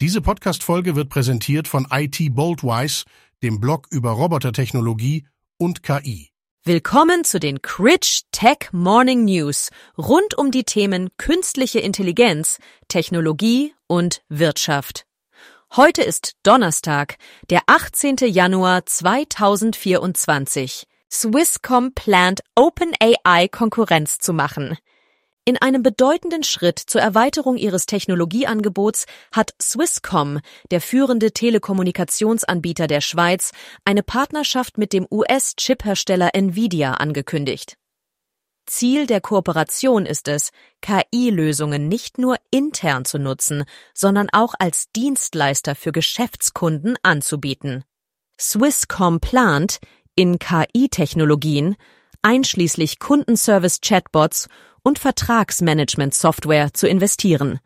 Diese Podcast-Folge wird präsentiert von IT Boldwise, dem Blog über Robotertechnologie und KI. Willkommen zu den Critch Tech Morning News rund um die Themen künstliche Intelligenz, Technologie und Wirtschaft. Heute ist Donnerstag, der 18. Januar 2024. Swisscom plant OpenAI Konkurrenz zu machen. In einem bedeutenden Schritt zur Erweiterung ihres Technologieangebots hat Swisscom, der führende Telekommunikationsanbieter der Schweiz, eine Partnerschaft mit dem US-Chiphersteller Nvidia angekündigt. Ziel der Kooperation ist es, KI-Lösungen nicht nur intern zu nutzen, sondern auch als Dienstleister für Geschäftskunden anzubieten. Swisscom plant, in KI-Technologien, einschließlich Kundenservice-Chatbots und Vertragsmanagement-Software zu investieren.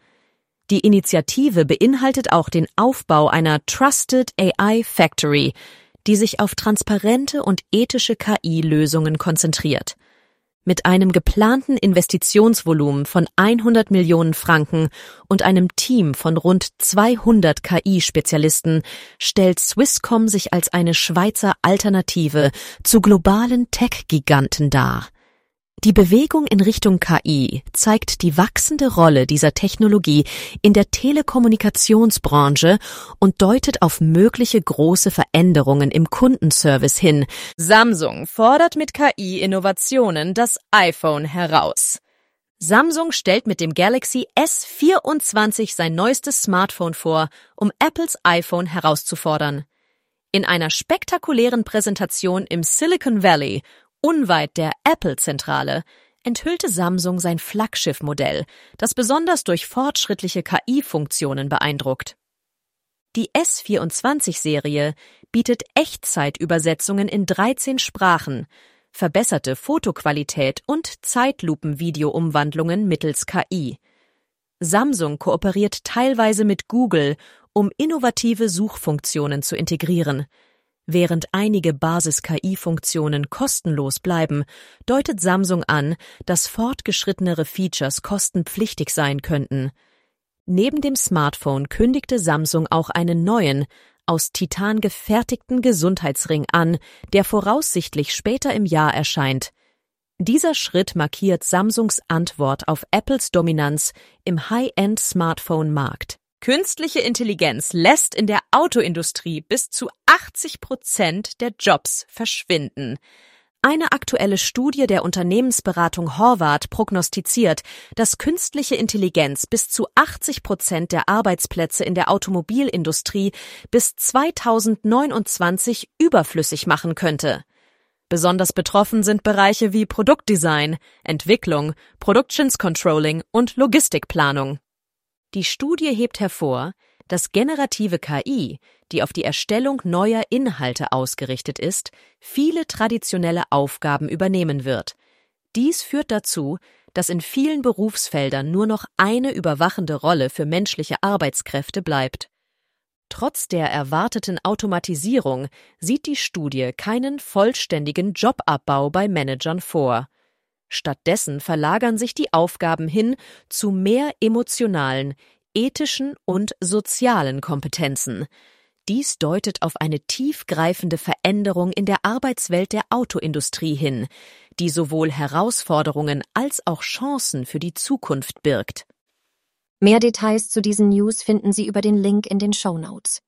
Die Initiative beinhaltet auch den Aufbau einer Trusted AI Factory, die sich auf transparente und ethische KI-Lösungen konzentriert. Mit einem geplanten Investitionsvolumen von 100 Millionen Franken und einem Team von rund 200 KI-Spezialisten stellt Swisscom sich als eine Schweizer Alternative zu globalen Tech-Giganten dar. Die Bewegung in Richtung KI zeigt die wachsende Rolle dieser Technologie in der Telekommunikationsbranche und deutet auf mögliche große Veränderungen im Kundenservice hin. Samsung fordert mit KI Innovationen das iPhone heraus. Samsung stellt mit dem Galaxy S24 sein neuestes Smartphone vor, um Apples iPhone herauszufordern. In einer spektakulären Präsentation im Silicon Valley Unweit der Apple-Zentrale enthüllte Samsung sein Flaggschiffmodell, das besonders durch fortschrittliche KI-Funktionen beeindruckt. Die S24-Serie bietet Echtzeitübersetzungen in 13 Sprachen, verbesserte Fotoqualität und Zeitlupenvideo-Umwandlungen mittels KI. Samsung kooperiert teilweise mit Google, um innovative Suchfunktionen zu integrieren – Während einige Basis-KI-Funktionen kostenlos bleiben, deutet Samsung an, dass fortgeschrittenere Features kostenpflichtig sein könnten. Neben dem Smartphone kündigte Samsung auch einen neuen, aus Titan gefertigten Gesundheitsring an, der voraussichtlich später im Jahr erscheint. Dieser Schritt markiert Samsungs Antwort auf Apples Dominanz im High-End-Smartphone-Markt. Künstliche Intelligenz lässt in der Autoindustrie bis zu 80 Prozent der Jobs verschwinden. Eine aktuelle Studie der Unternehmensberatung Horvath prognostiziert, dass künstliche Intelligenz bis zu 80 Prozent der Arbeitsplätze in der Automobilindustrie bis 2029 überflüssig machen könnte. Besonders betroffen sind Bereiche wie Produktdesign, Entwicklung, Productions Controlling und Logistikplanung. Die Studie hebt hervor, dass generative KI, die auf die Erstellung neuer Inhalte ausgerichtet ist, viele traditionelle Aufgaben übernehmen wird. Dies führt dazu, dass in vielen Berufsfeldern nur noch eine überwachende Rolle für menschliche Arbeitskräfte bleibt. Trotz der erwarteten Automatisierung sieht die Studie keinen vollständigen Jobabbau bei Managern vor. Stattdessen verlagern sich die Aufgaben hin zu mehr emotionalen, ethischen und sozialen Kompetenzen. Dies deutet auf eine tiefgreifende Veränderung in der Arbeitswelt der Autoindustrie hin, die sowohl Herausforderungen als auch Chancen für die Zukunft birgt. Mehr Details zu diesen News finden Sie über den Link in den Show Notes.